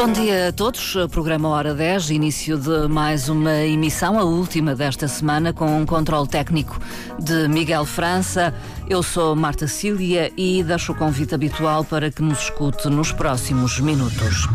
Bom dia a todos. Programa Hora 10, início de mais uma emissão, a última desta semana, com um controle técnico de Miguel França. Eu sou Marta Cília e deixo o convite habitual para que nos escute nos próximos minutos.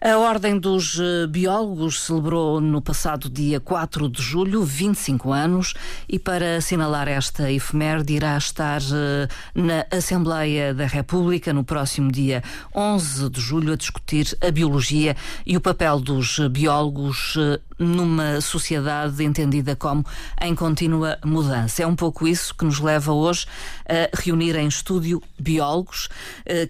A Ordem dos eh, Biólogos celebrou no passado dia 4 de julho 25 anos e, para assinalar esta efeméride, irá estar eh, na Assembleia da República no próximo dia 11 de julho a discutir a biologia e o papel dos biólogos eh, numa sociedade entendida como em contínua mudança. É um pouco isso que nos leva hoje a reunir em estúdio biólogos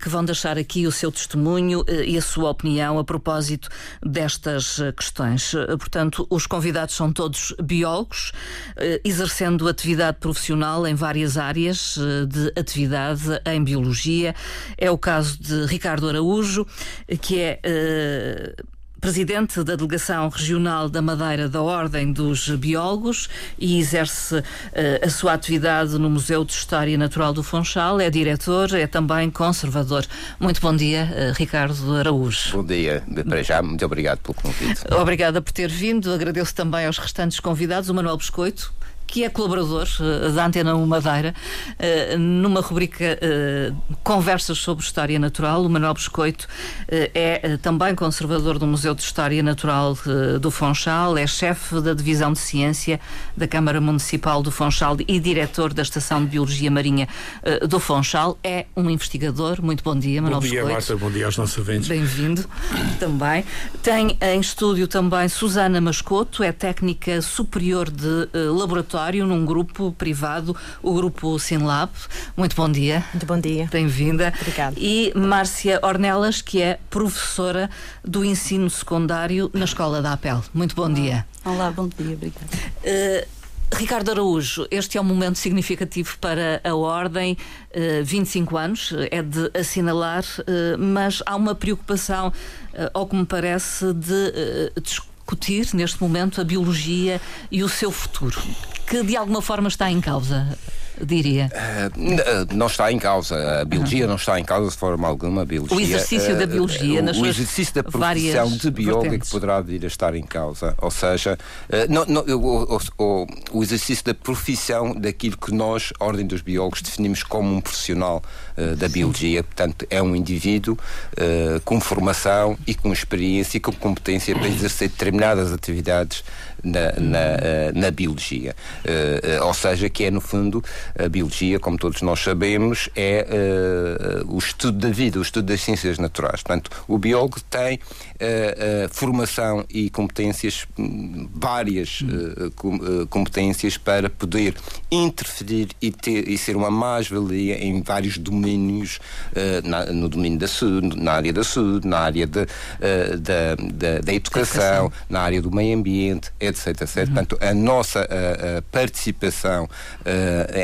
que vão deixar aqui o seu testemunho e a sua opinião a propósito destas eh, questões. Eh, portanto, os convidados são todos biólogos, eh, exercendo atividade profissional em várias áreas de atividade em biologia. É o caso de Ricardo Araújo, que é presidente da Delegação Regional da Madeira da Ordem dos Biólogos e exerce uh, a sua atividade no Museu de História Natural do Funchal. É diretor, é também conservador. Muito bom dia, uh, Ricardo Araújo. Bom dia, para já, muito obrigado pelo convite. Obrigada por ter vindo. Agradeço também aos restantes convidados, o Manuel Biscoito, que é colaborador uh, da Antena Madeira, uh, numa rubrica uh, Conversas sobre História Natural. O Manuel Biscoito é também conservador do Museu de História Natural do Fonchal, é chefe da Divisão de Ciência da Câmara Municipal do Fonchal e diretor da Estação de Biologia Marinha do Fonchal. É um investigador. Muito bom dia, Manuel bom dia, Biscoito. Marta, bom dia aos nossos ouvintes. Bem-vindo também. Tem em estúdio também Susana Mascoto, é técnica superior de laboratório num grupo privado, o grupo Sinlab. Muito bom dia. Muito bom dia. Bem-vinda. Obrigada. E Márcia Ornelas, que é professora do ensino secundário na Escola da APEL. Muito bom dia. Olá, bom dia, obrigada. Uh, Ricardo Araújo, este é um momento significativo para a Ordem, uh, 25 anos, é de assinalar, uh, mas há uma preocupação, uh, ao que me parece, de discutir neste momento a biologia e o seu futuro que de alguma forma está em causa? diria? Uh, não está em causa. A biologia uhum. não está em causa de forma alguma. A biologia, o exercício uh, da biologia, uh, nas O exercício da profissão de biólogo é que poderá vir a estar em causa. Ou seja, não, não, o, o, o, exercício da profissão daquilo que nós, Ordem dos Biólogos, definimos como um profissional da biologia. Portanto, é um indivíduo com formação e com experiência e com competência para exercer determinadas atividades na, na, na biologia. ou seja, que é, no fundo, a biologia, como todos nós sabemos, é uh, o estudo da vida, o estudo das ciências naturais. Portanto, o biólogo tem uh, uh, formação e competências, hum, várias com, competências para poder interferir e, ter, e ser uma mais-valia em vários domínios, na, no domínio da saúde, na área da saúde, na área de, da, da, da, educação, na área do meio ambiente, etc. etc. Uhum. Portanto, a nossa a, a participação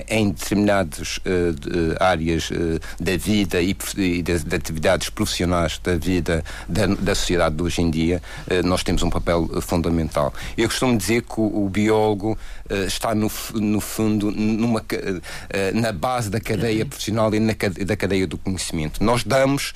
em determinadas uh, áreas uh, da vida e, e de, de, atividades profissionais da vida da, da sociedade de hoje em dia, uh, nós temos um papel fundamental. Eu costumo dizer que o, o biólogo está, no, no fundo, numa, na base da cadeia profissional e na, da cadeia do conhecimento. Nós damos,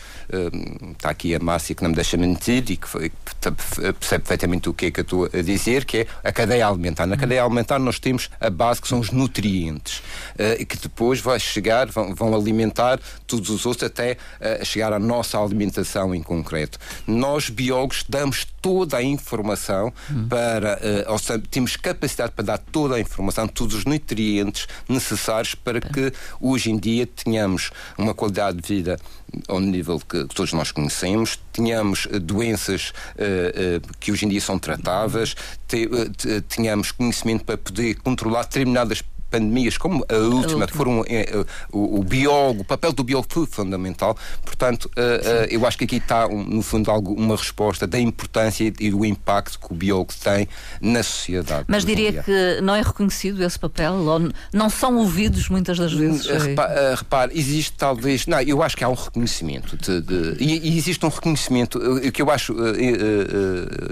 está aqui a Márcia que não me deixa mentir e que, percebe perfeitamente o que é que eu estou a dizer, que é a cadeia alimentar. Na cadeia alimentar nós temos a base que são os nutrientes uh, que depois vai chegar, vão, alimentar todos os outros até uh, chegar à nossa alimentação em concreto. Nós, biólogos, damos toda a informação hum. para, uh, ou seja, temos capacidade para dar toda a informação, todos os nutrientes necessários para que hoje em dia tenhamos uma qualidade de vida ao nível que todos nós conhecemos, tenhamos doenças uh, uh, que hoje em dia são tratáveis, te, uh, tenhamos conhecimento para poder controlar determinadas pandemias como a última, a última. que foram é, o, o, biólogo, o papel do biólogo foi fundamental. Portanto, uh, uh, eu acho que aqui está, um, no fundo, algo, uma resposta da importância e do impacto que o biólogo tem na sociedade. Mas diria que não é reconhecido esse papel? Ou não são ouvidos muitas das vezes? Repare, repare existe talvez. Não, eu acho que há um reconhecimento. De, de, e, e, existe um reconhecimento que eu acho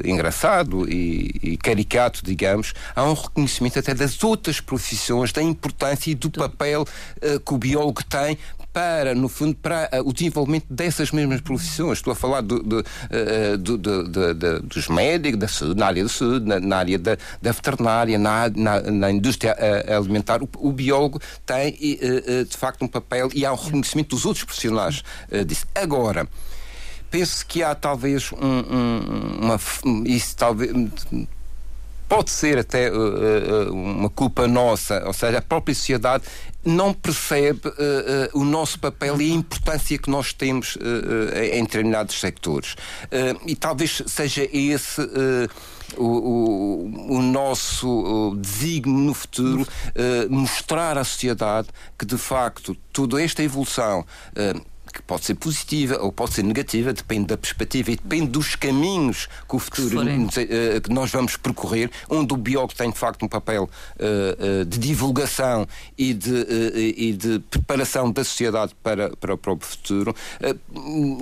engraçado e, e caricato, digamos. Há um reconhecimento até das outras profissões da importância e do papel uh, que o biólogo tem para, no fundo, para uh, o desenvolvimento dessas mesmas profissões. Estou a falar do, do, uh, do, dos médicos, da saúde, na área da saúde, na, na área da, da, veterinária, na, na, na indústria alimentar. O, o, biólogo tem, de facto, um papel e há um reconhecimento dos outros profissionais disso. Agora, penso que há talvez um, um, uma. Isso talvez pode ser até uh, uh, uma culpa nossa, ou seja, a própria sociedade não percebe uh, o nosso papel e a importância que nós temos em determinados sectores. e talvez seja esse. O, o, o, nosso desígnio no futuro mostrar à sociedade que de facto toda esta evolução que pode ser positiva ou pode ser negativa, depende da perspectiva e depende dos caminhos que o futuro que, uh, que nós vamos percorrer, onde o biólogo tem de facto um papel uh, uh, de divulgação e de, e de preparação da sociedade para, para o próprio futuro.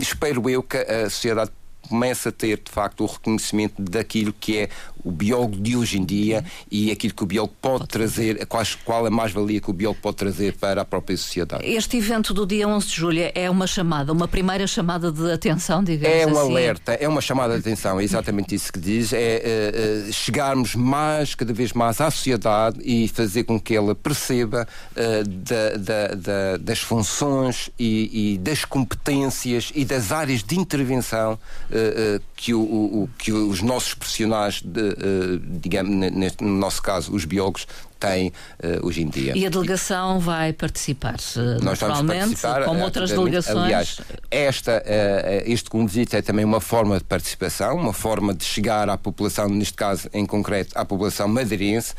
espero eu que a sociedade comece a ter de facto o reconhecimento daquilo que é o biólogo de hoje em dia e aquilo que o biólogo pode trazer, qual, qual a mais-valia que o biólogo pode trazer para a própria sociedade. Este evento do dia 11 de julho é uma chamada, uma primeira chamada de atenção, digamos É um assim. alerta, é uma chamada de atenção, é exatamente isso que diz, é, chegarmos mais, cada vez mais à sociedade e fazer com que ela perceba uh, da, da, da, das funções e, e, das competências e das áreas de intervenção que, o, o, que os nossos profissionais de, uh, digamos, no nosso caso, os biólogos, têm uh, hoje em dia. E a delegação vai participar, uh, Nós vamos participar, como outras delegações. Aliás, esta, uh, este convite é também uma forma de participação, uma forma de chegar à população, neste caso em concreto, à população madeirense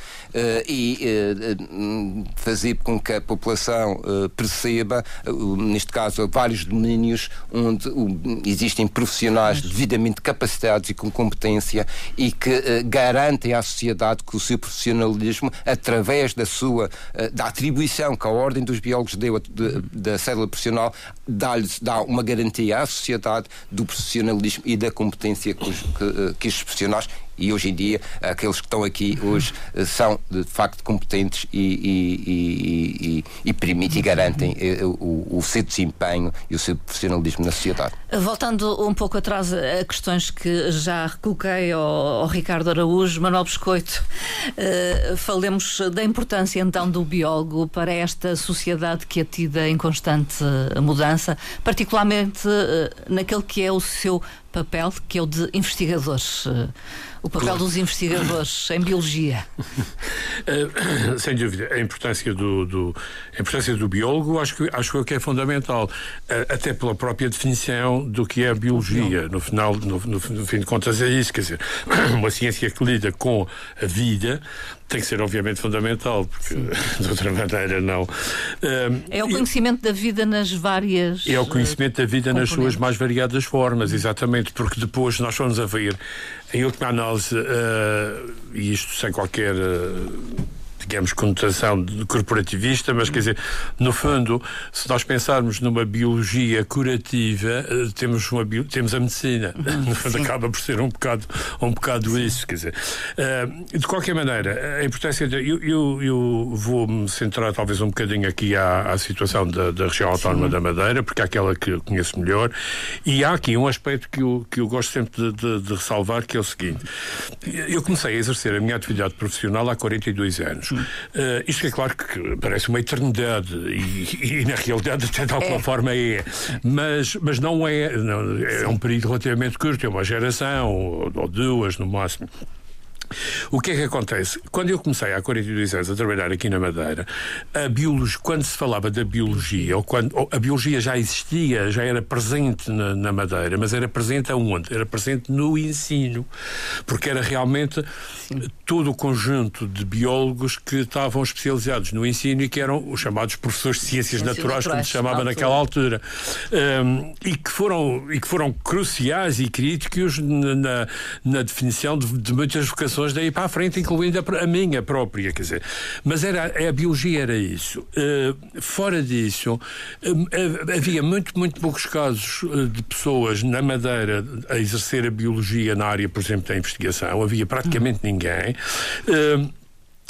e fazer com que a população perceba, neste caso, vários domínios onde existem profissionais devidamente capacitados e com competência e que garantem à sociedade que o seu profissionalismo através da sua eh, da atribuição que a Ordem dos Biólogos deu da célula profissional, dá, dá uma garantia à sociedade do profissionalismo e da competência que, os, que, eh, que profissionais e hoje em dia aqueles que estão aqui hoje eh, são de facto competentes e, e, e, e permitem e garantem eh, o, o, seu desempenho e o seu profissionalismo na sociedade. Voltando um pouco atrás a questões que já coloquei ao, ao Ricardo Araújo, Manuel Biscoito, uh, falemos da importância então do biólogo para esta sociedade que é tida em constante mudança, particularmente uh, naquele que é o seu papel, que é o de investigadores. Uh, o papel claro. dos investigadores em biologia. Uh, sem dúvida, a importância do, do, a importância do biólogo acho que, acho que é fundamental, uh, até pela própria definição do que é a biologia. No final, no, no, no fim de contas, é isso, quer dizer, uma ciência que lida com a vida tem que ser obviamente fundamental, porque Sim. de outra maneira não. Um, é o conhecimento e, da vida nas várias. É o conhecimento da vida nas suas mais variadas formas, exatamente, porque depois nós vamos a ver, em última análise, uh, e isto sem qualquer. Uh, digamos, conotação corporativista, mas quer dizer, no fundo, se nós pensarmos numa biologia curativa, eh, temos, uma, temos a medicina. Uhum. No fundo, Sim. acaba por ser um bocado, um bocado isso, quer dizer. Uh, de qualquer maneira, a importância de, eu, eu, eu vou-me centrar talvez um bocadinho aqui à, à situação da, da região autónoma Sim. da Madeira, porque é aquela que eu conheço melhor, e há aqui um aspecto que eu, que eu gosto sempre de, de, de ressalvar, que é o seguinte. Eu comecei a exercer a minha atividade profissional há 42 anos. Uh, isto é claro que parece uma eternidade e, e na realidade até de alguma é. forma é, mas, mas não é, não, é um período relativamente curto, é uma geração ou, ou duas no máximo. O que é que acontece? Quando eu comecei há 42 anos a trabalhar aqui na Madeira, a biologia, quando se falava da biologia, ou quando ou a biologia já existia, já era presente na, na, Madeira, mas era presente aonde? Era presente no ensino, porque era realmente Sim. todo o conjunto de biólogos que estavam especializados no ensino e que eram os chamados professores de ciências, ciências naturais, naturais, como se chamava naquela altura, um, e, que foram, e que foram cruciais e críticos na, na definição de, de muitas vocações daí para a frente, incluindo a, a minha própria, quer dizer. Mas era, a biologia era isso. Uh, fora disso, uh, havia muito, muito poucos casos de pessoas na Madeira a exercer a biologia na área, por exemplo, da investigação. Havia praticamente ninguém. Uh,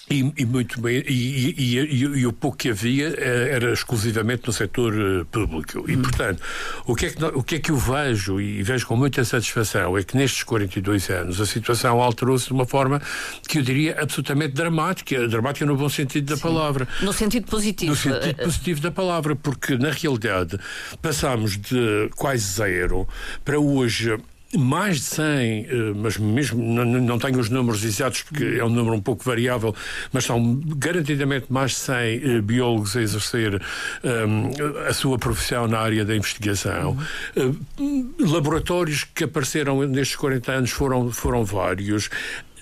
E, e, muito bem, e, e, e, o pouco que havia eh, era exclusivamente no setor eh, público. E, hum. portanto, o que, é que, o que é que eu vejo, e vejo com muita satisfação, é que nestes 42 anos a situação alterou-se de uma forma que eu diria absolutamente dramática. Dramática no bom sentido da Sim. palavra. No sentido positivo. No sentido positivo da palavra, porque na realidade passámos de quase zero para hoje mais de 100, eh, mas mesmo não, tenho os números exatos porque é um número um pouco variável, mas são garantidamente mais de 100 eh, biólogos a exercer um, eh, a sua profissão na área da investigação. Uhum. laboratórios que apareceram nestes 40 anos foram, foram vários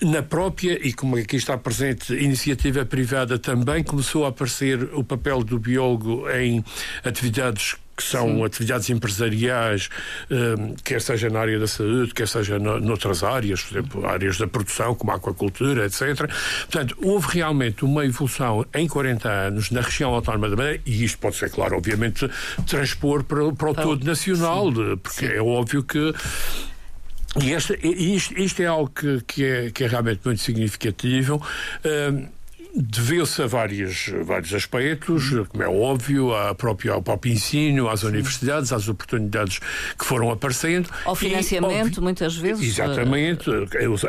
na própria, e como aqui está presente, iniciativa privada também começou a aparecer o papel do biólogo em atividades que são Sim. atividades empresariais, um, quer seja na área da saúde, quer seja no, noutras áreas, por exemplo, áreas da produção, como a aquacultura, etc. Portanto, houve realmente uma evolução em 40 anos na região autónoma da Madeira, e isto pode ser, claro, obviamente, transpor para, para o todo nacional, de, porque Sim. é óbvio que e este, isto, isto, é algo que, que, é, que é realmente muito significativo. Um, deveu-se a vários, vários aspectos, como é óbvio, à própria, ao próprio ensino, às universidades, às oportunidades que foram aparecendo. Ao financiamento, óbvio, muitas vezes. Exatamente,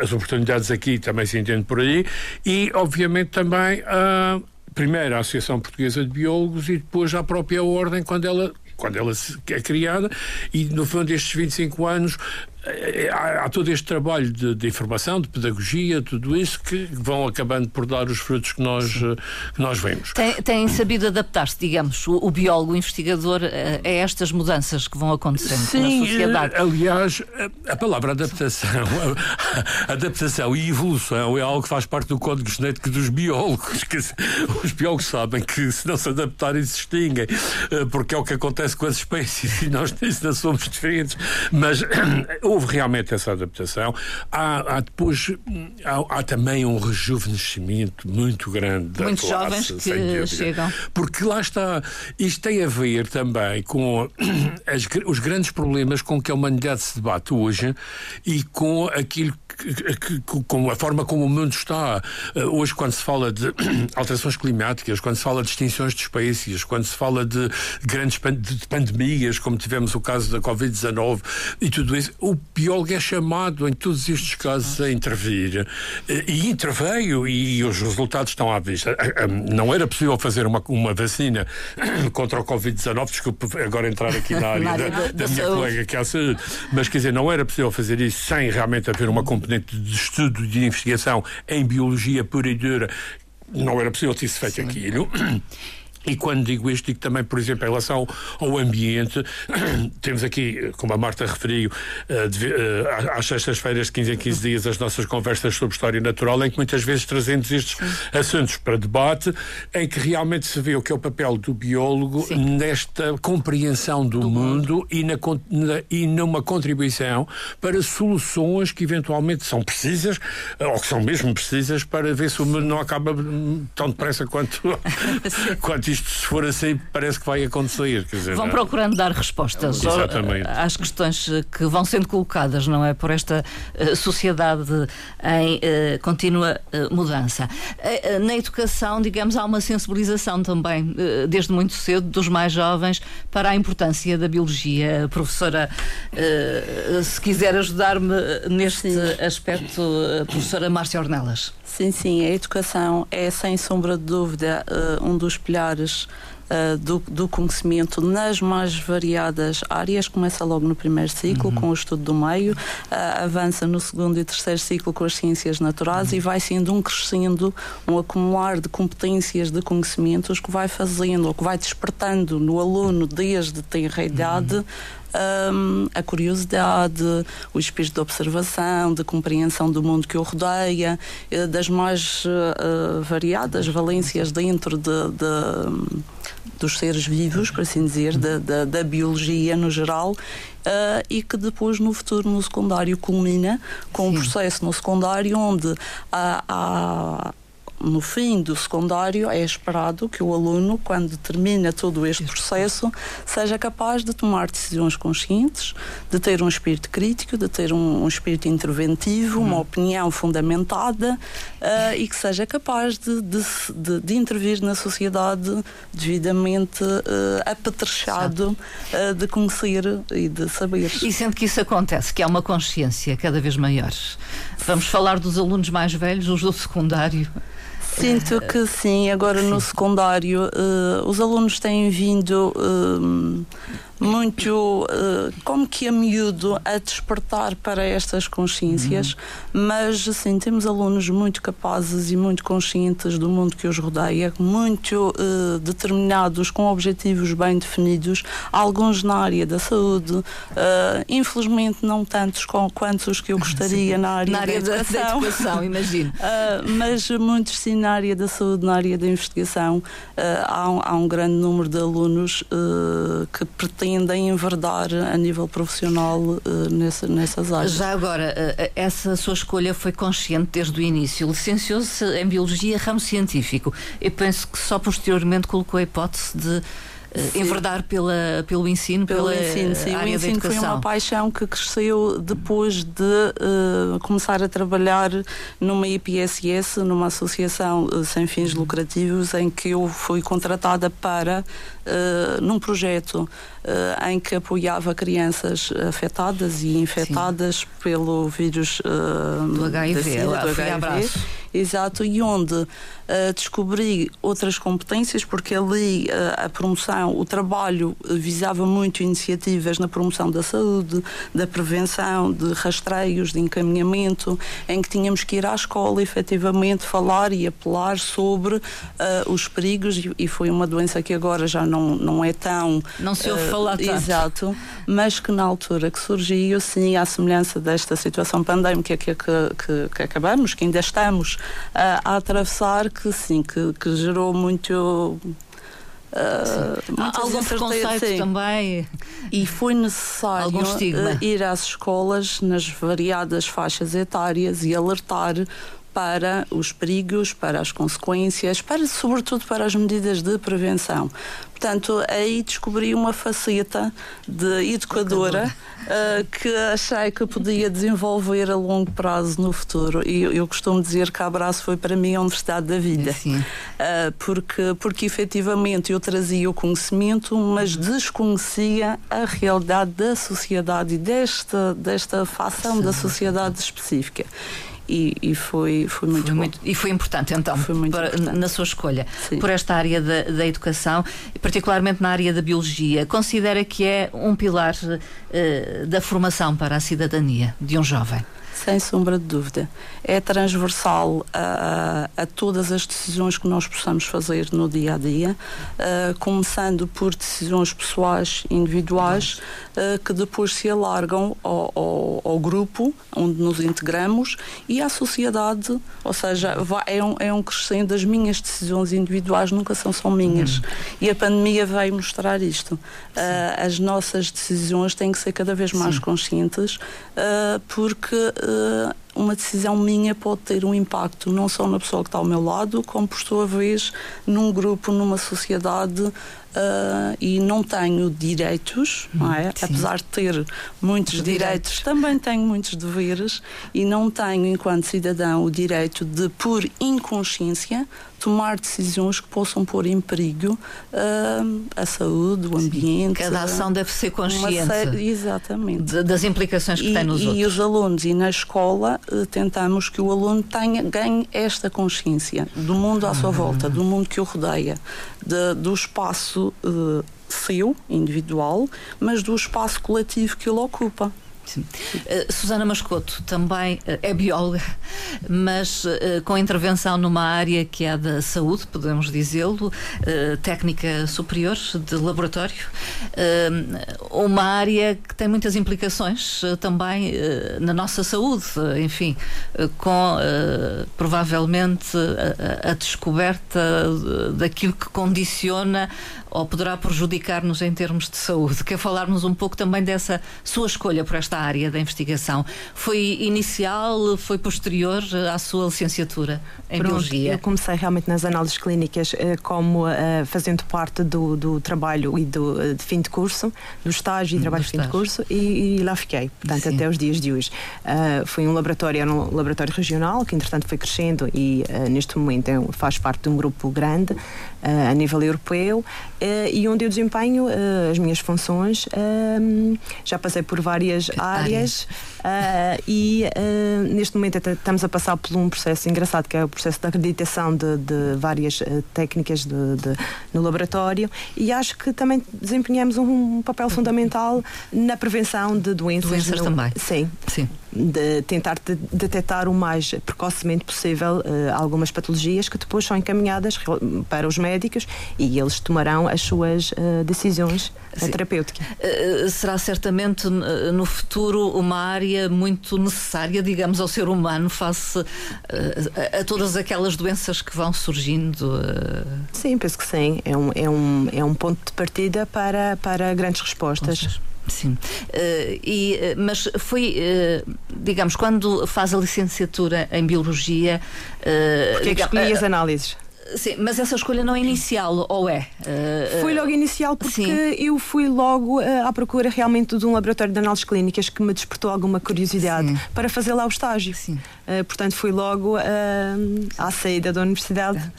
as oportunidades aqui também se entendem por aí, e obviamente também a primeiro a Associação Portuguesa de Biólogos e depois a própria Ordem, quando ela quando ela é criada, e no fundo destes 25 anos há, há, todo este trabalho de, de, informação, de pedagogia, tudo isso que vão acabando por dar os frutos que nós, que nós vemos. Tem, tem sabido adaptar-se, digamos, o, o, biólogo, o investigador, a, a, estas mudanças que vão acontecendo Sim, na sociedade? Eh, aliás, a, a palavra adaptação, a, adaptação e evolução é algo que faz parte do código genético dos biólogos. Que, os biólogos sabem que se não se adaptarem se extinguem, eh, porque é o que acontece com as espécies e nós ainda somos diferentes. Mas houve realmente essa adaptação. Há, há depois há, há, também um rejuvenescimento muito grande da Muitos classe, jovens que chegam. Porque lá está, isto tem a ver também com as, os grandes problemas com que a humanidade se debate hoje e com aquilo com a forma como o mundo está. Eh, hoje, quando se fala de alterações climáticas, quando se fala de extinções de espécies, quando se fala de grandes de pandemias, como tivemos o caso da Covid-19 e tudo isso, o biólogo é chamado em todos estes casos a intervir. Eh, e interveio e os resultados estão à vista. Não era possível fazer uma, uma vacina contra o Covid-19, desculpe agora entrar aqui na área da, da, minha colega que é a saúde, mas quer dizer, não era possível fazer isso sem realmente haver uma componente de estudo e de investigação em biologia pura e dura. Não era possível ter feito Sim. aquilo. E quando digo isto, digo também, por exemplo, em relação ao ambiente, temos aqui, como a Marta referiu, eh, eh, às sextas-feiras, de 15 em 15 dias, as nossas conversas sobre história natural, em que muitas vezes trazemos estes assuntos para debate, em que realmente se vê o que é o papel do biólogo Sim. nesta compreensão do, do mundo, mundo, E, na, na, e numa contribuição para soluções que eventualmente são precisas, ou que são mesmo precisas, para ver se o mundo não acaba tão depressa quanto, quanto isto, se for assim, parece que vai acontecer. Dizer, vão procurando dar respostas às questões que vão sendo colocadas, não é? Por esta uh, sociedade em uh, contínua mudança. na educação, digamos, há uma sensibilização também, desde muito cedo, dos mais jovens para a importância da biologia. Professora, se quiser ajudar-me neste sim. aspecto, professora Márcia Ornelas. Sim, sim, a educação é sem sombra de dúvida um dos pilares Uh, do, do, conhecimento nas mais variadas áreas. Começa logo no primeiro ciclo, uhum. com o estudo do meio, uh, avança no segundo e terceiro ciclo com as ciências naturais uhum. e vai sendo um crescendo, um acumular de competências, de conhecimentos que vai fazendo, ou que vai despertando no aluno desde tenra idade. Uhum um, a curiosidade, o espírito de observação, de compreensão do mundo que o rodeia, eh, das mais uh, variadas valências dentro de, de, dos seres vivos, por assim dizer, da, da, da biologia no geral. Uh, e que depois no futuro no secundário culmina com Sim. um processo no secundário onde há, há no fim do secundário, é esperado que o aluno, quando termina todo este processo, seja capaz de tomar decisões conscientes, de ter um espírito crítico, de ter um, um espírito interventivo, uma uhum. opinião fundamentada uh, e que seja capaz de, de, de, de, intervir na sociedade devidamente uh, apetrechado uh, de conhecer e de saber. E sendo que isso acontece, que há uma consciência cada vez maior, vamos falar dos alunos mais velhos, os do secundário. Sinto que sim, agora sim. no secundário uh, os alunos têm vindo uh, muito uh, como que a miúdo a despertar para estas consciências, uhum. mas assim, temos alunos muito capazes e muito conscientes do mundo que os rodeia, muito uh, determinados, com objetivos bem definidos, alguns na área da saúde, uh, infelizmente não tantos com, quantos os que eu gostaria na área, na área da, educação, da educação imagino. mas muitos sim na área da saúde, na área da investigação, há um, há, um, grande número de alunos que pretendem pretendem enverdar a nível profissional uh, nessa, nessas áreas. Já agora, uh, essa sua escolha foi consciente desde o início. Licenciou-se em Biologia, ramo científico. Eu penso que só posteriormente colocou a hipótese de sim. enverdar pela, pelo ensino, pelo pela ensino, sim. área o ensino foi uma paixão que cresceu depois de uh, começar a trabalhar numa IPSS, numa associação uh, sem fins lucrativos, em que eu fui contratada para, uh, num projeto em que apoiava crianças afetadas e infectadas sim. pelo vírus do HIV, do HIV exato, e onde uh, descobri outras competências, porque ali uh, a promoção, o trabalho visava muito iniciativas na promoção da saúde, da prevenção, de rastreios, de encaminhamento, em que tínhamos que ir à escola efetivamente falar e apelar sobre uh, os perigos, e, e, foi uma doença que agora já não, não é tão. Não se ouve falar tanto. Exato, mas que na altura que surgiu, sim, à semelhança desta situação pandémica que, que, que, que acabamos, que ainda estamos a, a atravessar que sim, que, que gerou muito Uh, algum preconceito sim. também. E foi necessário uh, ir às escolas nas variadas faixas etárias e alertar para os perigos, para as consequências, para sobretudo para as medidas de prevenção. Portanto, aí descobri uma faceta de educadora uh, que achei que podia desenvolver a longo prazo no futuro. E eu, costumo dizer que a Abraço foi para mim a universidade da vida. Sim. Uh, porque, porque efetivamente eu trazia o conhecimento, mas uhum. desconhecia a realidade da sociedade e desta, desta facção Sim. da sociedade específica e, e foi, foi muito foi. Muito, e foi importante então foi muito para, importante. na sua escolha Sim. por esta área da, da educação, particularmente na área da biologia. Considera que é um pilar uh, da formação para a cidadania de um jovem? Sem sombra de dúvida. É transversal a, a, todas as decisões que nós possamos fazer no dia a dia, uh, começando por decisões pessoais, individuais, uh, que depois se alargam ao, ao, ao, grupo onde nos integramos e à sociedade, ou seja, vai, é, um, é um crescendo das minhas decisões individuais, nunca são só minhas. Uhum. E a pandemia veio mostrar isto. Uh, as nossas decisões têm que ser cada vez mais Sim. conscientes, porque uh, uma decisão minha pode ter um impacto não só na pessoa que está ao meu lado, como por sua vez num grupo, numa sociedade uh, e não tenho direitos, não é? Sim. Apesar de ter muitos direitos, direitos, também tenho muitos deveres e não tenho, enquanto cidadão, o direito de, por inconsciência, tomar decisões que possam pôr em perigo uh, a saúde, o ambiente. Cada ação deve ser consciente. Série, exatamente. Das implicações que e, tem nos e outros. E os alunos, e na escola, uh, tentamos que o aluno tenha, ganhe esta consciência do mundo à sua uhum. volta, do mundo que o rodeia, de, do espaço uh, seu, individual, mas do espaço coletivo que ele ocupa. Uh, Susana Mascoto também uh, é bióloga, mas uh, com intervenção numa área que é da saúde, podemos dizê-lo, técnica superior de laboratório, uma área que tem muitas implicações também na nossa saúde, enfim, com provavelmente a, a descoberta daquilo que condiciona ou poderá prejudicar-nos em termos de saúde. Quer falarmos um pouco também dessa sua escolha por esta nesta área da investigação? Foi inicial, foi posterior à sua licenciatura em Pronto, Biologia? Eu comecei realmente nas análises clínicas eh, como uh, fazendo parte do, do trabalho e do de fim de curso, do estágio e hum, trabalho de fim de curso, e, e lá fiquei, portanto, Sim. até os dias de hoje. Uh, foi um laboratório, era um laboratório regional, que entretanto foi crescendo e uh, neste momento é, faz parte de um grupo grande a nível europeu e onde eu desempenho as minhas funções. já passei por várias áreas e neste momento estamos a passar por um processo engraçado que é o processo de acreditação de, de várias técnicas de, de, no laboratório e acho que também desempenhamos um, um papel fundamental na prevenção de doenças. Doenças no, também. Sim. Sim de tentar de, detectar o mais precocemente possível uh, algumas patologias que depois são encaminhadas para os médicos e eles tomarão as suas uh, decisões Sim. terapêuticas. Será certamente no futuro uma área muito necessária, digamos, ao ser humano face a, a, todas aquelas doenças que vão surgindo. Sim, penso que sim. É um, é um, é um ponto de partida para, para grandes respostas. Sim, uh, e, uh, mas foi, uh, digamos, quando faz a licenciatura em Biologia. Porque é que escolhi as análises? Sim, mas essa escolha não é inicial, ou é? Uh, foi logo inicial porque sim. eu fui logo uh, à procura realmente de um laboratório de análises clínicas que me despertou alguma curiosidade sim. para fazer lá o estágio. Uh, portanto, fui logo à saída da universidade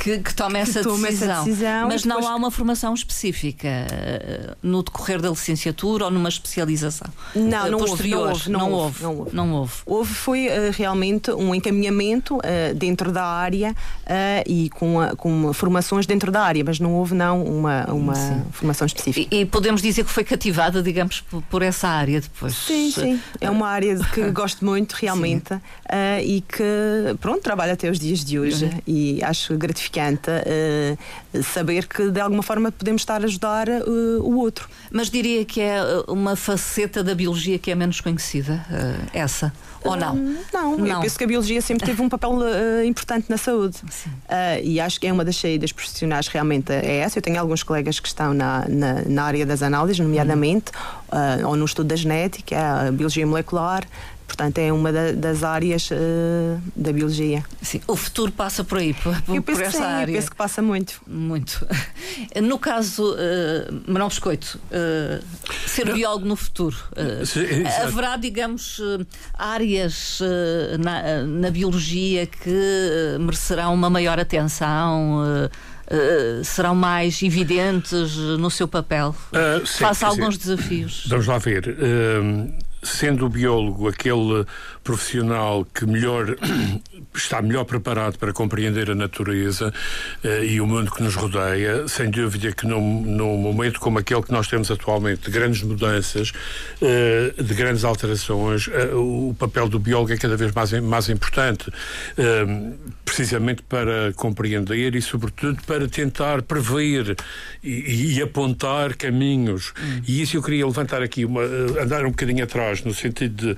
que, que tome, essa, tome decisão. essa, decisão. Mas não há uma formação específica uh, no decorrer da licenciatura ou numa especialização? Não, uh, não, posterior, houve, não, houve, não, houve, não, houve, não houve. Houve foi uh, realmente um encaminhamento dentro da área e com, com formações dentro da área, mas não houve não uma, uma formação específica. E, e, podemos dizer que foi cativada, digamos, por, por, essa área depois? Sim, sim. É uma área que gosto muito realmente e que, pronto, trabalho até os dias de hoje uhum. e acho gratificante gratificante uh, saber que de alguma forma podemos estar a ajudar uh, o outro. Mas diria que é eh, uma faceta da biologia que é menos conhecida, uh, essa? Ou não? não? não, eu penso que a biologia sempre teve um papel importante na saúde. e acho que é uma das saídas profissionais realmente é essa. Eu tenho alguns colegas que estão na, na, na área das análises, nomeadamente, uhum. ou no estudo da genética, a biologia molecular, Portanto, é uma da, das áreas uh, da biologia. Sim, o futuro passa por aí, por, eu penso por essa sim, área. Eu penso que passa muito. Muito. No caso, uh, Manuel Biscoito, uh, ser Não. biólogo no futuro, uh, sim, haverá, digamos, áreas na, na, biologia que merecerão uma maior atenção? Uh, serão mais evidentes no seu papel? Uh, sim, Faça alguns desafios. Vamos lá ver. Uh, sendo o biólogo aquele profissional que melhor está melhor preparado para compreender a natureza uh, e o mundo que nos rodeia, sem dúvida que num, num, momento como aquele que nós temos atualmente, de grandes mudanças, uh, de grandes alterações, uh, o papel do biólogo é cada vez mais, mais importante, precisamente para compreender e, sobretudo, para tentar prever e, e apontar caminhos. Hum. E isso eu queria levantar aqui, uma, andar um bocadinho atrás, no sentido de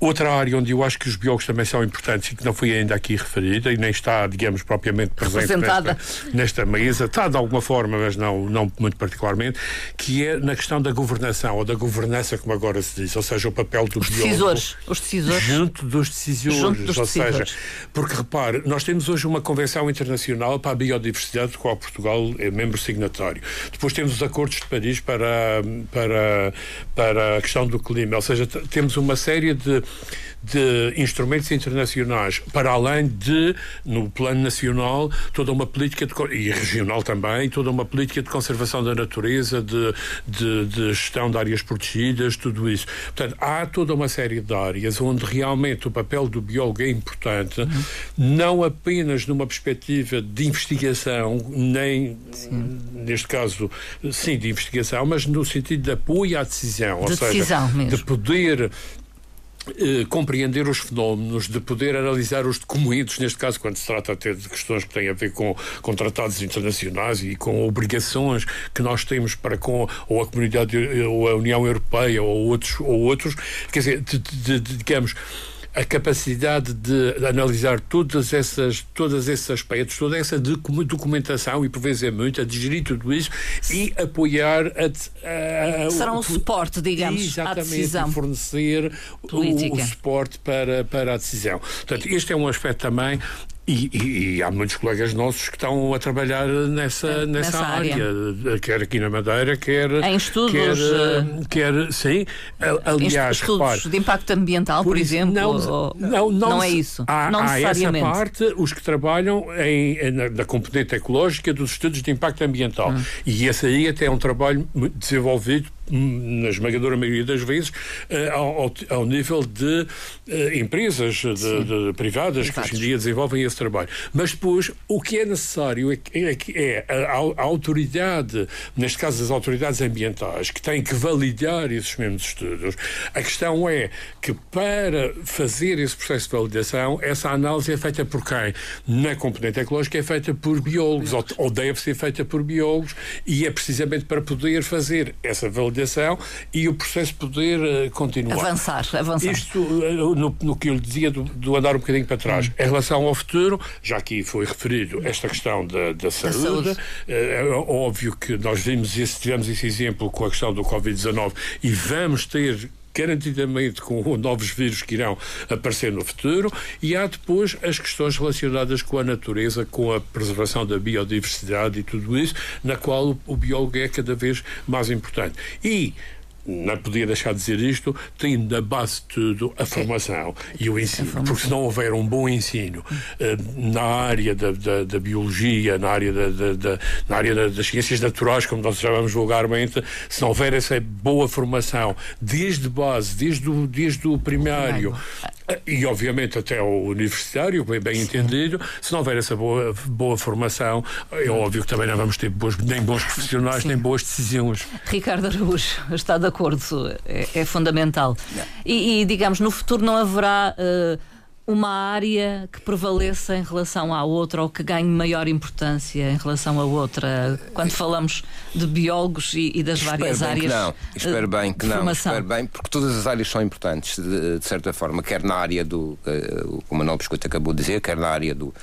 Outra área onde eu acho que os biólogos também são importantes e que não foi ainda aqui referida e nem está, digamos, propriamente presente nesta, nesta, mesa, está de alguma forma, mas não, não muito particularmente, que é na questão da governação ou da governança, como agora se diz, ou seja, o papel do os biólogo. Decisores, os decisores. Junto dos decisores. Junto dos ou decisores. seja, porque repare, nós temos hoje uma convenção internacional para a biodiversidade, do qual Portugal é membro signatário. Depois temos os acordos de Paris para, para, para a questão do clima, ou seja, temos uma série de de instrumentos internacionais, para além de, no plano nacional, toda uma política de, e regional também, toda uma política de conservação da natureza, de, de, de gestão de áreas protegidas, tudo isso. Portanto, há toda uma série de áreas onde realmente o papel do biólogo é importante, uhum. não apenas numa perspectiva de investigação, nem, sim. neste caso, sim, de investigação, mas no sentido de apoio à decisão, de ou decisão seja, mesmo. de poder eh, compreender os fenómenos, de poder analisar os documentos, neste caso, quando se trata até de questões que têm a ver com, com tratados internacionais e com obrigações que nós temos para com ou a comunidade ou a União Europeia ou outros, ou outros. Quer dizer, de, de, de, digamos, a capacidade de, analisar todas essas, todos esses aspectos, toda essa documentação, e por vezes é muito, a digerir tudo isso e apoiar a, a, Será um o, suporte, digamos, à decisão. fornecer o, o, suporte para, para a decisão. Portanto, este é um aspecto também e, e, e, há muitos colegas nossos que estão a trabalhar nessa, nessa, nessa área. área. quer aqui na Madeira, quer. Em estudos. Quer, eh, quer sim. Aliás, estudos repare, de impacto ambiental, por, por exemplo. Não, ou, não, não, não, é isso. Há, não há essa parte, os que trabalham em, na, na, componente ecológica dos estudos de impacto ambiental. Hum. E esse aí até é um trabalho desenvolvido na esmagadora maioria das vezes, uh, ao, ao, nível de uh, empresas de, de, privadas Exato. que hoje em dia desenvolvem esse trabalho. Mas depois, o que é necessário é, é, é a, a, autoridade, neste caso as autoridades ambientais, que têm que validar esses mesmos estudos. A questão é que para fazer esse processo de validação, essa análise é feita por quem? Na componente ecológica é feita por biólogos, ou, ou deve ser feita por biólogos, e é precisamente para poder fazer essa validação e o processo poder uh, continuar. Avançar, avançar. Isto, uh, no, no, que eu lhe dizia do, do, andar um bocadinho para trás. Hum. Em relação ao futuro, já aqui foi referido esta questão da, da saúde. Uh, é óbvio que nós vimos esse, tivemos esse exemplo com a questão do Covid-19 e vamos ter garantidamente com novos vírus que irão aparecer no futuro, e há depois as questões relacionadas com a natureza, com a preservação da biodiversidade e tudo isso, na qual o biólogo é cada vez mais importante. E não podia deixar de dizer isto, tem na base de tudo a formação e o ensino. Porque se não houver um bom ensino uh, na área da, da, da, biologia, na área, da, da na área das ciências naturais, como nós chamamos vulgarmente, se não houver essa boa formação desde base, desde o, desde o primário, e obviamente até ao universitário, bem, bem entendido, se não houver essa boa, boa formação, é óbvio que também não vamos ter boas, nem bons profissionais, Sim. nem boas decisões. Ricardo Araújo está de acordo, é, é fundamental. E, e, digamos, no futuro não haverá. Uh, uma área que prevaleça em relação à outra ou que ganhe maior importância em relação à outra? Quando falamos de biólogos e, e das espero várias áreas. não, espero bem que não. Espero bem, porque todas as áreas são importantes, de, de certa forma, quer na área do, como a Manuel Biscoito acabou de dizer, quer na área do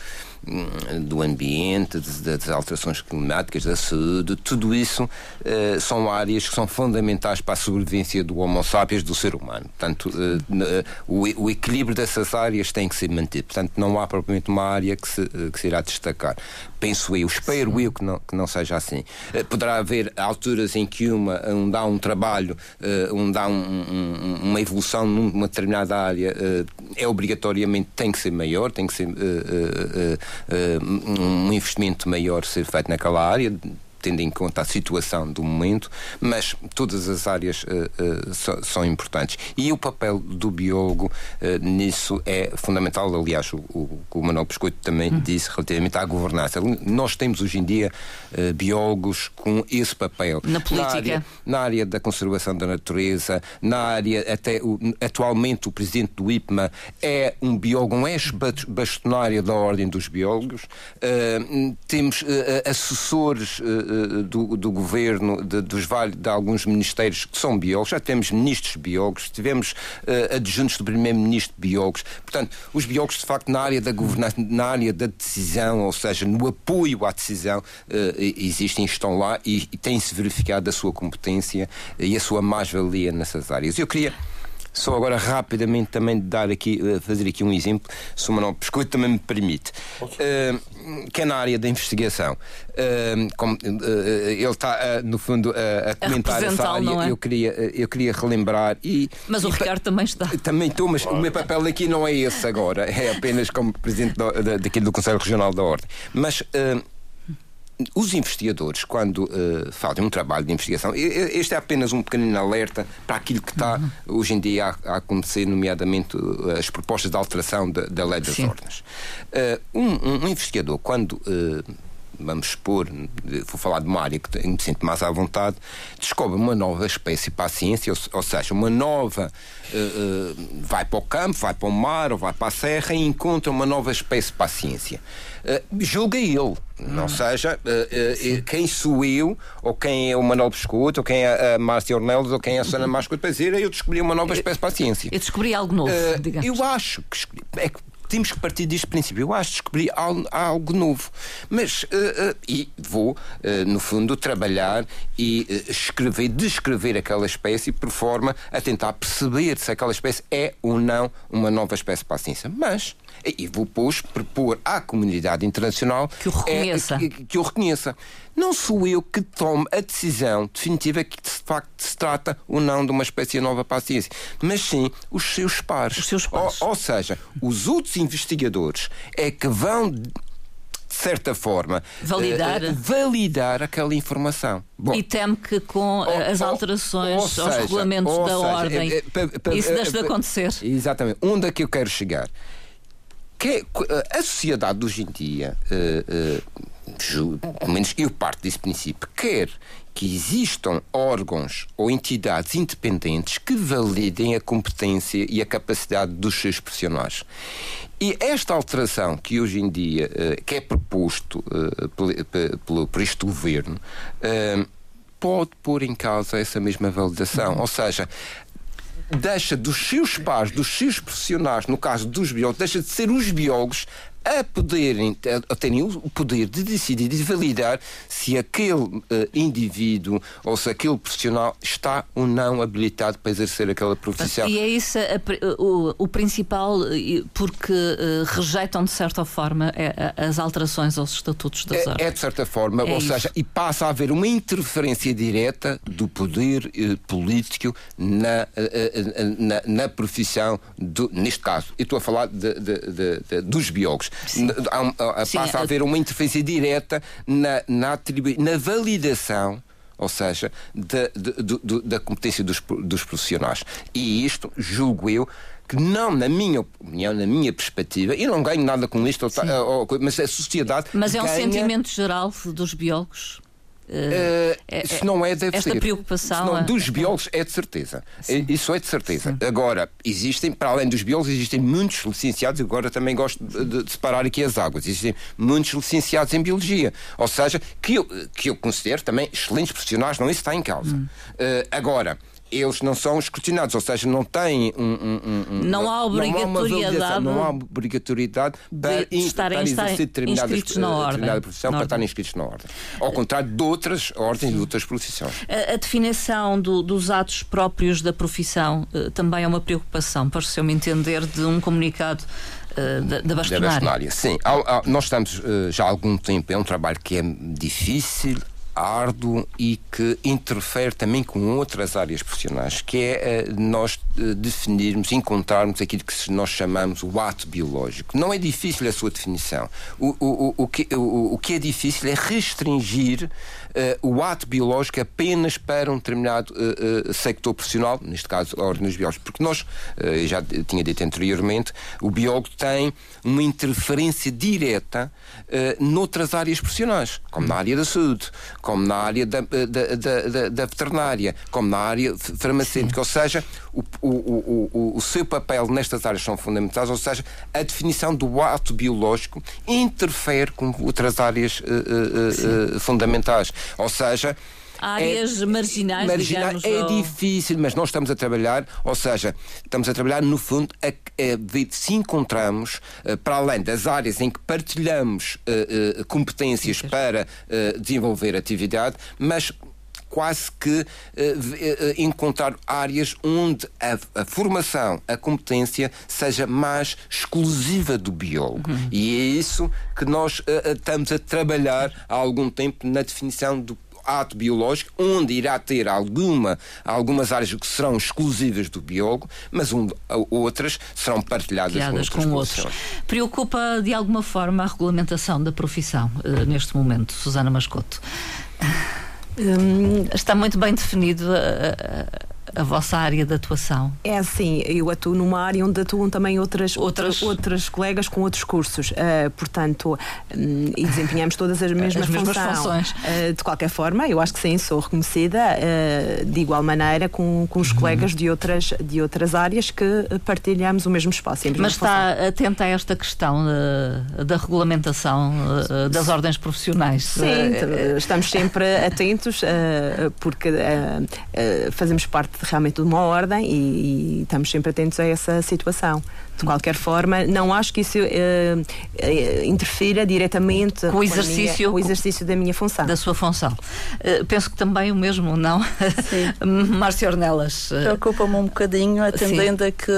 do ambiente, das alterações climáticas, da saúde, tudo isso uh, são áreas que são fundamentais para a sobrevivência do Homo sapiens, do ser humano. Portanto, uh, o, o, equilíbrio dessas áreas tem que ser mantido. Portanto, não há propriamente uma área que se, que se irá destacar. Penso eu, espero Sim. eu que não, que não seja assim. Uh, poderá haver alturas em que uma, um dá um trabalho, um dá um, um, uma evolução numa determinada área, é obrigatoriamente tem que ser maior, tem que ser um investimento maior ser feito naquela área, tendo em conta a situação do momento, mas todas as áreas uh, uh, so, são importantes. E o papel do biólogo uh, nisso é fundamental. Aliás, o, o, o Manuel Biscoito também hum. disse relativamente à governança. Nós temos hoje em dia biólogos com esse papel. Na política. Na área, na área, da conservação da natureza, na área, até o, atualmente o presidente do IPMA é um biólogo, um ex-bastonário da Ordem dos Biólogos. temos assessores eh, do, do governo, de, dos de alguns ministérios que são biólogos, já tivemos ministros biólogos, tivemos uh, adjuntos do primeiro-ministro biólogos. Portanto, os biólogos, de facto, na área da governança, na área da decisão, ou seja, no apoio à decisão, uh, existem, estão lá e, e tem-se verificado a sua competência e a sua mais-valia nessas áreas. Eu queria só agora rapidamente também dar aqui, eh, fazer aqui um exemplo, se o Manuel Pescoito também me permite, uh, que é na área da investigação. Uh, como, uh, ele está, no fundo, a comentar essa área. É? Eu, queria, eu queria relembrar. E, mas o e, Ricardo também está. Também estou, mas o meu papel aqui não é esse agora, é apenas como Presidente do, daquilo do Conselho Regional da Ordem. Mas os investigadores, quando uh, fazem um trabalho de investigação, este é apenas um pequenino alerta para aquilo que está uhum. hoje em dia a, a, acontecer, nomeadamente uh, as propostas de alteração da, da lei das Sim. ordens. Uh, um, um, investigador, quando vamos expor, vou falar de uma área que me sinto mais à vontade, descobre uma nova espécie para a ciência, ou, ou seja, uma nova. Uh, uh, vai para o campo, vai para o mar ou vai para a serra e encontra uma nova espécie para a ciência. Uh, julga ele. Não hum. seja, uh, uh, quem sou eu, ou quem é o Manuel Biscoito, ou quem é a Márcia Ornelas, ou quem é a Sana Mascoito para dizer eu descobri uma nova espécie para a ciência. Eu descobri algo novo, digamos. Eu acho que é que temos que partir deste princípio. Eu acho que descobri algo, algo novo. Mas, uh, uh, e vou, uh, no fundo, trabalhar e escrever, descrever aquela espécie por forma a tentar perceber se aquela espécie é ou não uma nova espécie para a ciência. Mas, e vou, pois, propor à comunidade internacional que o reconheça. É, que, que o reconheça. Não sou eu que tomo a decisão definitiva que de facto se trata ou não de uma espécie nova para a ciência, mas sim os seus pares. Os seus pares. Ou, ou seja, os outros investigadores é que vão de certa forma, validar, uh, validar aquela informação. Bom, e teme que com ou, as alterações ou, ou aos regulamentos da seja, ordem é, é, isso deixe de acontecer. Exatamente. Onde é que eu quero chegar? Que a sociedade de hoje em dia, uh, uh, pelo menos eu parto desse princípio, quer que existam órgãos ou entidades independentes que validem a competência e a capacidade dos seus profissionais. E esta alteração que hoje em dia uh, que é proposto por, este governo pode pôr em causa essa mesma validação. Ou seja, deixa dos seus pares, dos seus profissionais, no caso dos biólogos, deixa de ser os biólogos a poderem, a terem o poder de decidir e de validar se aquele uh, indivíduo ou se aquele profissional está ou não habilitado para exercer aquela profissão. E é isso a, o, o, principal, porque uh, rejeitam de certa forma as alterações aos estatutos das é, é de certa forma, é ou isso. seja, e passa a haver uma interferência direta do poder uh, político na, na, na, profissão, do, neste caso, eu estou a falar de, de, de, dos biólogos. Há, Sim, passa a haver uma interferência direta na, na, na validação ou seja, da, da competência dos, dos profissionais. E isto, julgo eu, que não, na minha opinião, na minha perspectiva, e não ganho nada com isto, ou, ou, mas a sociedade. Mas é um sentimento geral dos biólogos? Uh, é, se não é, deve esta ser. preocupação. Não, dos biólogos é de certeza. Sim. Isso é de certeza. Sim. Agora, existem, para além dos biólogos, existem muitos licenciados, agora também gosto de, de, separar aqui as águas, existem muitos licenciados em biologia. Ou seja, que eu, que eu considero também excelentes profissionais, não isso está em causa. Hum. Uh, agora, eles não são escrutinados, ou seja, não têm um, um, um, não há obrigatoriedade não há obrigatoriedade para, de estarem exercer determinadas, na ordem, determinada profissão para estarem inscritos na ordem. Ao contrário de outras ordens e de outras profissões. A, a definição do, dos atos próprios da profissão uh, também é uma preocupação, pareceu-me entender, de um comunicado uh, da, da bastonária. Da bastonária, sim. nós estamos uh, já há algum tempo, é um trabalho que é difícil, árduo e que interfere também com outras áreas profissionais, que é uh, nós uh, definirmos, encontrarmos aquilo que nós chamamos o ato biológico. Não é difícil a sua definição. O, o, o, que, o, o que é difícil é restringir uh, o ato biológico apenas para um determinado sector profissional, neste caso a ordem dos biólogos, porque nós, já tinha dito anteriormente, o biólogo tem uma interferência direta noutras áreas profissionais, como na área da saúde, como na área da, da, da, da veterinária, como na área farmacêutica. Sim. Ou seja, o, o, o, o seu papel nestas áreas são fundamentais, ou seja, a definição do ato biológico interfere com outras áreas uh, uh, fundamentais. Ou seja, áreas é, marginais, marginais é ou... difícil, mas nós estamos a trabalhar, ou seja, estamos a trabalhar no fundo a, a ver se encontramos, uh, para além das áreas em que partilhamos uh, uh, competências Sim, para desenvolver atividade, mas quase que uh, encontrar áreas onde a, a, formação, a competência seja mais exclusiva do biólogo. Uhum. E é isso que nós estamos a trabalhar há algum tempo na definição do ato biológico, onde irá ter alguma, algumas áreas que serão exclusivas do biólogo, mas um, outras serão partilhadas com, com outros. Preocupa de alguma forma a regulamentação da profissão uh, neste momento, Susana Mascoto? Hum, está muito bem definido a, vossa área de atuação? É assim, eu atuo numa área onde atuam também outras, outras... outras colegas com outros cursos. Uh, portanto, um, e desempenhamos todas as mesmas, as mesmas funções. Uh, de qualquer forma, eu acho que sim, sou reconhecida uh, de igual maneira com, com os uhum. colegas de outras, de outras áreas que partilhamos o mesmo espaço. Mas está função. atenta a esta questão da regulamentação das ordens profissionais? Sim, estamos sempre atentos porque fazemos parte realmente de uma ordem e, e, estamos sempre atentos a essa situação. De qualquer forma, não acho que isso uh, uh, interfira diretamente com o exercício, minha, o exercício da minha função. Da sua função. Uh, penso que também o mesmo, não? Sim. Márcia Ornelas. Preocupa-me um bocadinho, atendendo Sim. a que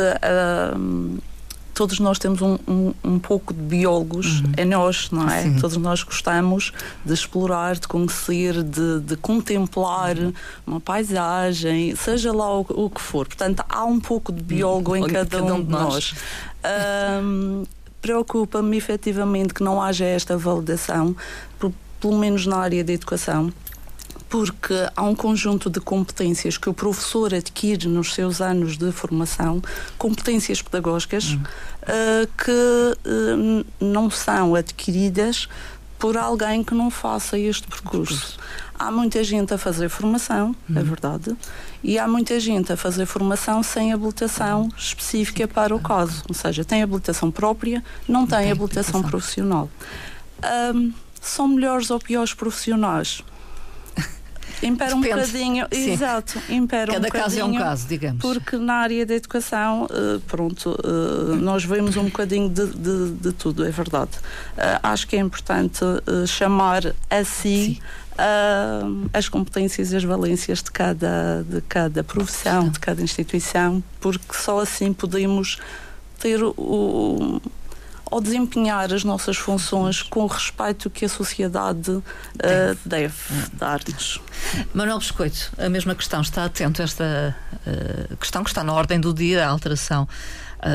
todos nós temos um, um, um pouco de biólogos uhum. em nós, não é? Sim. Todos nós gostamos de explorar, de conhecer, de, de contemplar uhum. uma paisagem, seja lá o, o, que for. Portanto, há um pouco de biólogo em cada, cada um de nós. Um, Preocupa-me efetivamente que não haja esta validação, por, pelo menos na área da educação porque há um conjunto de competências que o professor adquire nos seus anos de formação, competências pedagógicas, uhum. Uh, que uh, não são adquiridas por alguém que não faça este percurso. Há muita gente a fazer formação, é uhum. é verdade, e há muita gente a fazer formação sem habilitação específica para o caso. Ou seja, tem habilitação própria, não tem, tem habilitação, habilitação profissional. Um, são melhores ou piores profissionais? Impera um bocadinho, Sim. exato, impera Cada um caso é um caso, digamos. Porque na área da educação, uh, pronto, uh, nós vemos um bocadinho de, de, de tudo, é verdade. Uh, acho que é importante chamar a si as competências e as valências de cada, de cada profissão, de cada instituição, porque só assim podemos ter o ao desempenhar as nossas funções com o respeito que a sociedade uh, deve. dar-nos. Manuel Biscoito, a mesma questão, está atento a esta uh, questão que está na ordem do dia, a alteração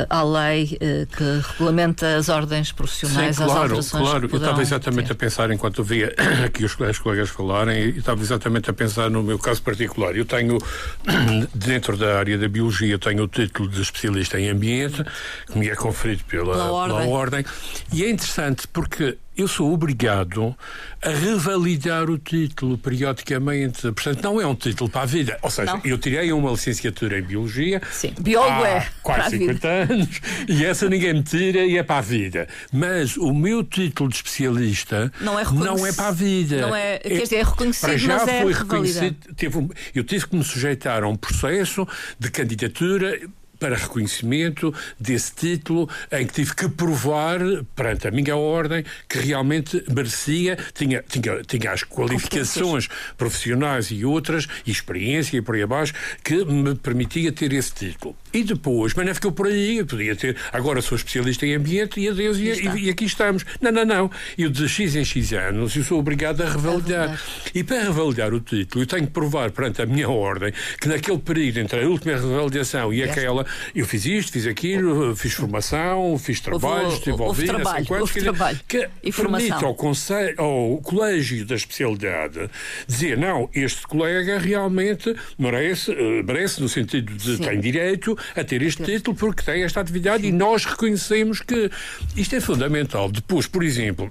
à lei eh, que regulamenta as ordens profissionais, Sim, claro, as alterações claro. Eu estava exatamente a pensar, enquanto via aqui os, colegas falarem, e estava exatamente a pensar no meu caso particular. Eu tenho, dentro da área da biologia, tenho o título de especialista em ambiente, que me é conferido pela, pela ordem. Pela ordem. E é interessante porque eu sou obrigado a revalidar o título periodicamente. Portanto, não é um título para a vida. Ou seja, não. eu tirei uma licenciatura em Biologia. Sim, biólogo é. Quase 50 anos. E essa ninguém me tira e é para a vida. Mas o meu título de especialista não é, não é para a vida. Não é, quer dizer, é reconhecido, para já é foi reconhecido. Teve, eu tive que me sujeitar a um processo de candidatura para reconhecimento desse título, em que tive que provar perante a minha ordem que realmente merecia, tinha, tinha, tinha as qualificações profissionais e outras, e experiência e por aí abaixo, que me permitia ter esse título. E depois, mas não ficou por aí, eu podia ter, agora sou especialista em ambiente e adeus, e, e, e, aqui estamos. Não, não, não. Eu de X em X anos, eu sou obrigado a revalidar. E para revalidar o título, eu tenho que provar perante a minha ordem que naquele período entre a última revalidação e aquela, eu fiz isto, fiz aquilo, fiz formação, fiz trabalhos, desenvolvi, não sei quantos, que, trabalho que e permite ao, conselho, ao colégio da especialidade dizer, não, este colega realmente merece, eh, merece no sentido de Sim. tem direito a ter este título porque tem esta atividade Sim. e nós reconhecemos que isto é fundamental. Depois, por exemplo,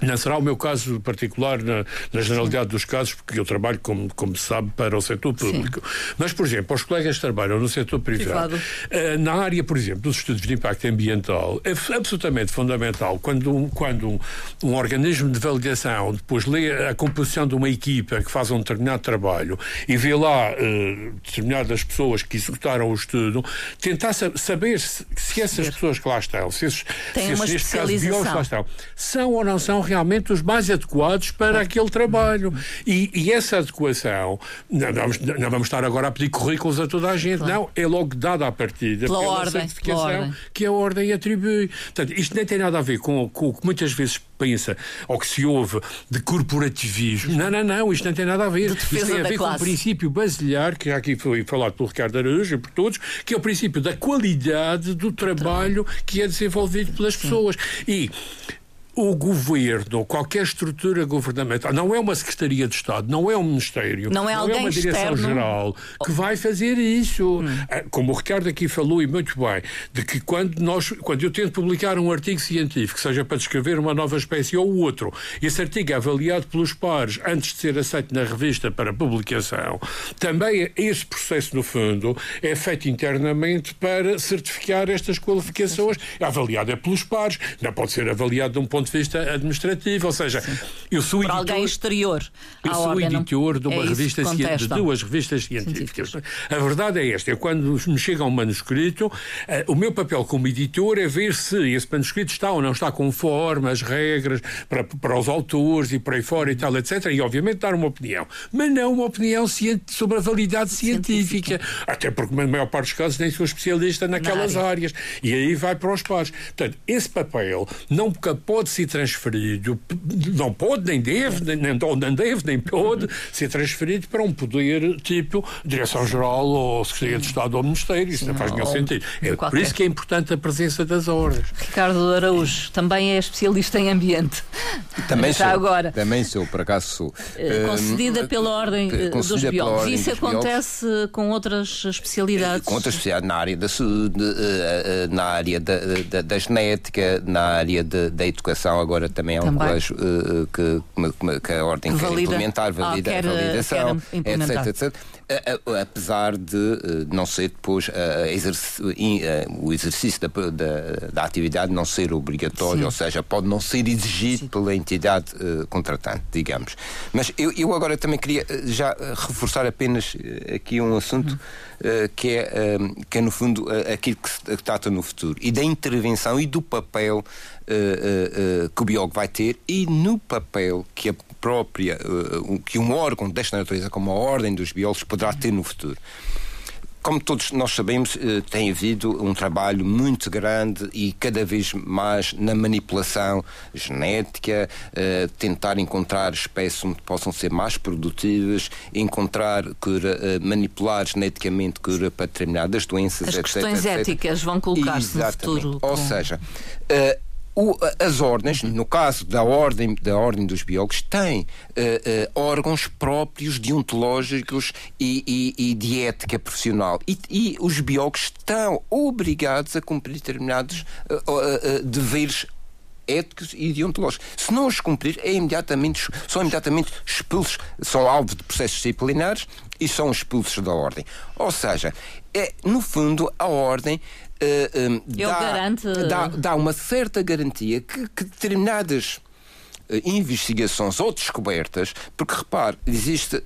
não será o meu caso particular na, na generalidade Sim. dos casos, porque eu trabalho, como, como se sabe, para o setor público. Sim. Mas, por exemplo, os colegas que trabalham no setor privado, uh, na área, por exemplo, dos estudos de impacto ambiental, é absolutamente fundamental quando, quando um, um, organismo de validação depois lê a composição de uma equipa que faz um determinado trabalho e vê lá uh, determinadas pessoas que executaram o estudo, tentar saber se, se essas pessoas que lá estão, se esses, se esses neste caso, biólogos que lá estão, são ou não são realmente os mais adequados para aquele trabalho. E, e essa adequação, não vamos, não vamos estar agora a pedir currículos a toda a gente, claro. não, é logo dada à partida pela, pela ordem, certificação pela ordem. que a ordem atribui. Portanto, isto nem tem nada a ver com, com o que muitas vezes pensa ou que se ouve de corporativismo. Não, não, não, isto não tem nada a ver. Isto tem a ver com o princípio basilar, que aqui foi falado pelo Ricardo Araújo e por todos, que é o princípio da qualidade do trabalho que é desenvolvido pelas pessoas. E o governo, qualquer estrutura governamental, não é uma Secretaria de Estado, não é um Ministério, não é, não é uma Direção-Geral que vai fazer isso. Hum. Ah, como o Ricardo aqui falou, e muito bem, de que quando, nós, quando eu tento publicar um artigo científico, seja para descrever uma nova espécie ou outro, esse artigo é avaliado pelos pares antes de ser aceito na revista para publicação, também esse processo, no fundo, é feito internamente para certificar estas qualificações. É avaliado é pelos pares, não pode ser avaliado de um ponto de vista administrativo, ou seja, Sim. eu sou editor, alguém exterior. Eu sou editor não... de uma é revista de duas revistas científicas. científicas. A verdade é esta, é quando me chega um manuscrito, uh, o meu papel como editor é ver se esse manuscrito está ou não está conforme as regras para, para os autores e por aí fora e tal, etc. E obviamente dar uma opinião. Mas não uma opinião sobre a validade científica. científica. Até porque na maior parte dos casos nem sou especialista naquelas Na área. áreas. E aí vai para os pares. Portanto, esse papel não pode ser transferido, não pode, nem deve, nem, nem deve, nem pode ser transferido para um poder tipo Direção-Geral ou Secretaria de Estado ou Ministério. Isso Sim, não faz nenhum sentido. É qualquer. por isso que é importante a presença das ordens. Ricardo Araújo também é especialista em ambiente. Também Já sou. agora. Também sou, por acaso sou. Eh, concedida hum, pela Ordem eh, dos Biólogos. Isso acontece biólogos. com outras especialidades? Com outras especialidades na área da saúde, eh, na área da, da, da genética, na área de, da educação. Agora também é um também. colégio que, que, a Ordem que quer valida. implementar, valida, ah, quer, validação, quer etc, etc apesar de não ser depois o exercício da, da, da, atividade não ser obrigatório, Sim. ou seja, pode não ser exigido Sim. pela entidade uh, contratante, digamos. Mas eu, eu, agora também queria já reforçar apenas aqui um assunto uh, que, é, que é, no fundo, aquilo que se trata no futuro e da intervenção e do papel que o biólogo vai ter e no papel que a própria, que um órgão desta natureza, como a Ordem dos Biólogos, poderá ter no futuro. Como todos nós sabemos, uh, tem havido um trabalho muito grande e cada vez mais na manipulação genética, uh, tentar encontrar espécies que possam ser mais produtivas, encontrar cura, manipular geneticamente cura para determinadas doenças, As etc. As questões etc. éticas vão colocar-se no futuro. Ou seja, o, as ordens, no caso da ordem, da ordem dos biólogos, têm uh, uh, órgãos próprios deontológicos e, e, e de ética profissional. E, e, os biólogos estão obrigados a cumprir determinados uh, deveres éticos e deontológicos. Se não os cumprir, é imediatamente, são imediatamente expulsos, são alvo de processos disciplinares e são expulsos da ordem. Ou seja, é, no fundo, a ordem uh, dá, garante... dá, dá, uma certa garantia que, que determinadas uh, investigações ou descobertas, porque repare, existe uh,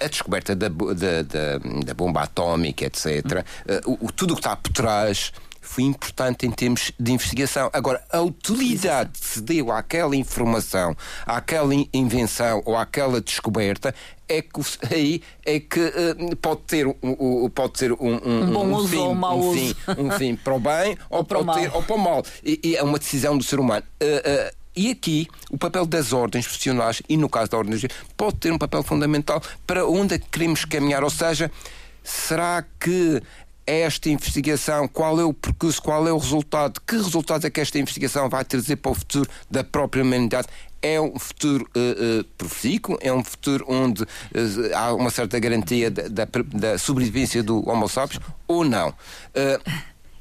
a, a, descoberta da, da, da, da, bomba atómica, etc., o, tudo o que está por trás foi importante em termos de investigação. Agora, a utilidade que se deu àquela informação, àquela invenção ou àquela descoberta é que aí é que uh, pode ter, um, pode ter um, um, um bom uso fim, ou um mau um uso. Fim, um fim para o bem ou, ou, para, o mal. Ter, ou para o mal. E, e, é uma decisão do ser humano. Uh, uh, e aqui, o papel das ordens profissionais, e no caso da ordem pode ter um papel fundamental para onde é que queremos caminhar. Ou seja, será que esta investigação, qual é o percurso, qual é o resultado, que resultado é que esta investigação vai trazer para o futuro da própria humanidade. É um futuro uh, uh, profícuo, é um futuro onde uh, há uma certa garantia da, da, da sobrevivência do Homo sapiens ou não?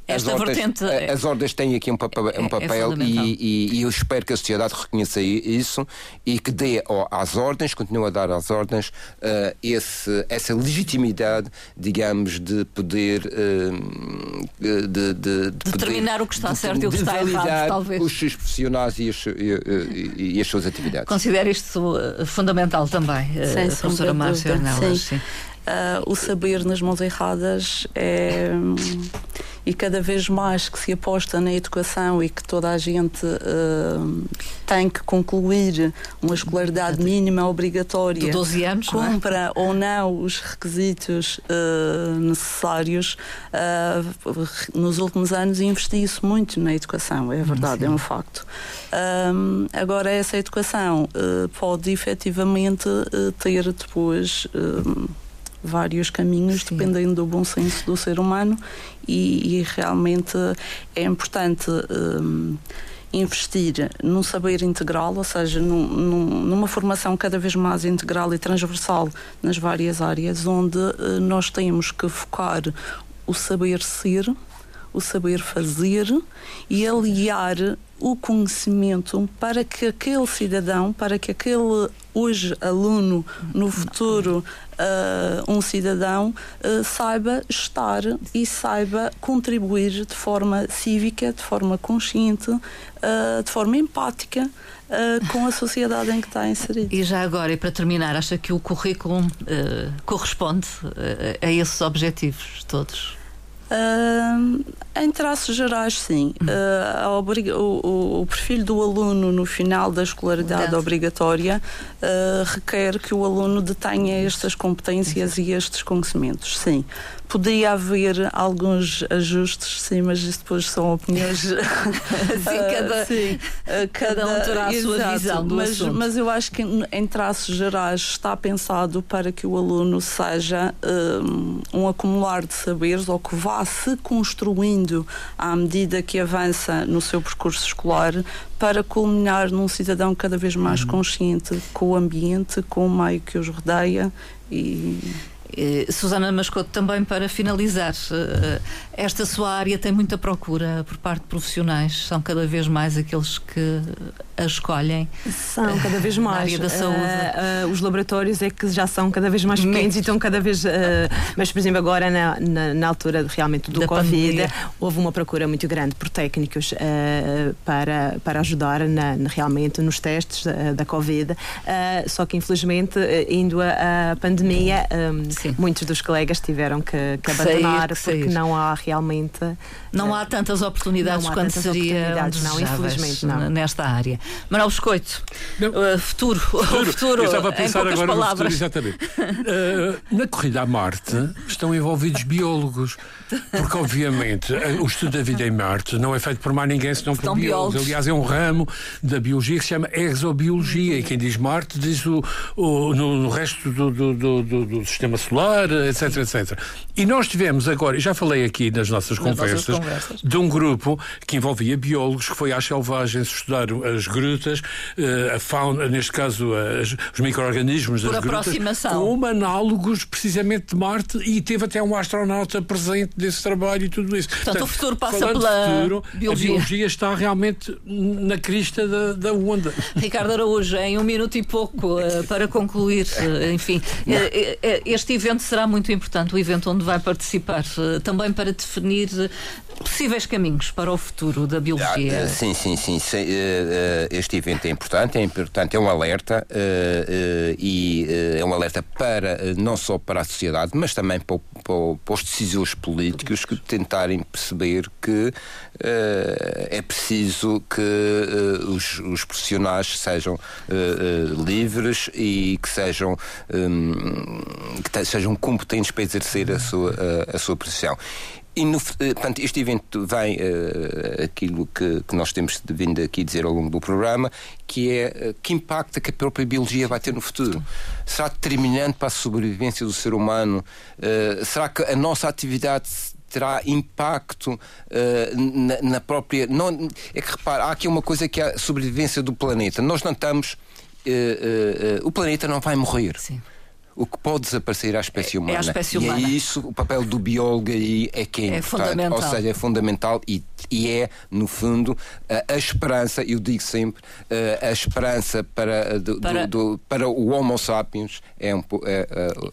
Esta as ordens, vertente. As ordens têm aqui um papel, um é, é papel é e, e, e, eu espero que a sociedade reconheça isso e que dê às ordens, continue a dar às ordens uh, esse, essa legitimidade, digamos, de poder. Uh, de, de, de determinar poder, o que está certo e o que está errado, talvez. Os seus profissionais e as, e, e as suas atividades. Considero isto uh, fundamental também, uh, professora Márcia Ornelas. Sim. Uh, o saber nas mãos erradas é. e cada vez mais que se aposta na educação e que toda a gente uh, tem que concluir uma escolaridade mínima obrigatória, de 12 anos, cumpra não é? ou não os requisitos uh, necessários, nos últimos anos investiu-se muito na educação, é verdade, Sim. é um facto. agora, essa educação pode efetivamente ter depois vários caminhos, Sim. dependendo do bom senso do ser humano, e, e realmente é importante um, investir num saber integral, ou seja, num, num, numa formação cada vez mais integral e transversal nas várias áreas, onde uh, nós temos que focar o saber ser, o saber fazer e aliar o conhecimento para que aquele cidadão, para que aquele hoje aluno, no futuro uh, um cidadão, uh, saiba estar e saiba contribuir de forma cívica, de forma consciente, uh, de forma empática. com a sociedade em que está inserido. E já agora, e para terminar, acha que o currículo corresponde a esses objetivos todos? Uh, em traços gerais, sim. Uh, o, o, perfil do aluno no final da escolaridade obrigatória uh, requer que o aluno detenha estas competências e estes conhecimentos, sim. Poderia haver alguns ajustes, sim, mas isso depois são opiniões. sim, cada, sim, cada, um terá a sua exato, visão do mas, assunto. mas eu acho que em traços gerais está pensado para que o aluno seja um, um acumular de saberes ou que vá se construindo à medida que avança no seu percurso escolar para culminar num cidadão cada vez mais uhum. consciente com o ambiente, com o meio que os rodeia e Susana Mascoto, também para finalizar, eh, esta sua área tem muita procura por parte de profissionais, são cada vez mais aqueles que a escolhem. São cada vez mais. Na área da saúde. Uh, uh, os laboratórios é que já são cada vez mais pequenos e estão cada vez. Uh, mas, por exemplo, agora na, na, na altura realmente do da Covid, pandemia. houve uma procura muito grande por técnicos para, para ajudar na, realmente nos testes da Covid. só que, infelizmente, indo a, a pandemia. Um, muitos dos colegas tiveram que, que abandonar sair, porque não há realmente. Não há tantas oportunidades há quanto seria não, infelizmente não. nesta área. Manuel Biscoito, uh, futuro, futuro. futuro. Eu estava a pensar agora palavras. no futuro, exatamente. Uh, na corrida à Marte estão envolvidos biólogos, porque obviamente o estudo da vida em Marte não é feito por mais ninguém senão por biólogos. biólogos. Aliás, é um ramo da biologia que se chama exobiologia e quem diz Marte diz o, o no, no, resto do, do, do, do sistema solar etc, etc. E nós tivemos agora, já falei aqui nas nossas, nas conversas, nossas conversas, de um grupo que envolvia biólogos que foi às selvagens estudar as grutas, eh, a fauna, neste caso as, os micro-organismos das grutas, como análogos precisamente de Marte e teve até um astronauta presente desse trabalho e tudo isso. Portanto, Portanto o futuro passa pela futuro, biologia. A biologia está realmente na crista da, da onda. Ricardo Araújo, em um minuto e pouco, uh, para concluir, uh, enfim, uh, este evento será muito importante, o evento onde vai participar, eh, também para definir eh, possíveis caminhos para o futuro da biologia. Ah, sim, sim, sim. Eh, este evento é importante, é importante, é um alerta e é um alerta para não só para a sociedade, mas também para, para os decisores políticos que tentarem perceber que é preciso que os, os profissionais sejam livres e que sejam hum, que sejam competentes para exercer a sua, a sua profissão. E no, eh, portanto, este evento vem uh, aquilo que, que, nós temos vindo aqui dizer ao longo do programa, que é uh, que impacto é que a própria biologia vai ter no futuro. Será determinante para a sobrevivência do ser humano? Uh, será que a nossa atividade terá impacto uh, na, na, própria. Não, é que repara, há aqui uma coisa que é a sobrevivência do planeta. Nós não estamos. Uh, uh, o planeta não vai morrer. Sim o que pode desaparecer é a espécie humana. É a espécie humana. E é isso, o papel do biólogo aí é que é, é fundamental. Ou seja, é fundamental e, e é, no fundo, a, a esperança, eu digo sempre, a, esperança para, do, para... Do, do, para o Homo sapiens é, um, é,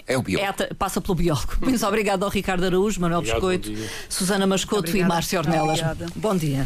é, é o biólogo. É, passa pelo biólogo. Muito obrigado ao Ricardo Araújo, Manuel Biscoito, Susana Mascoto Obrigada. e Márcio Ornelas. Bom dia.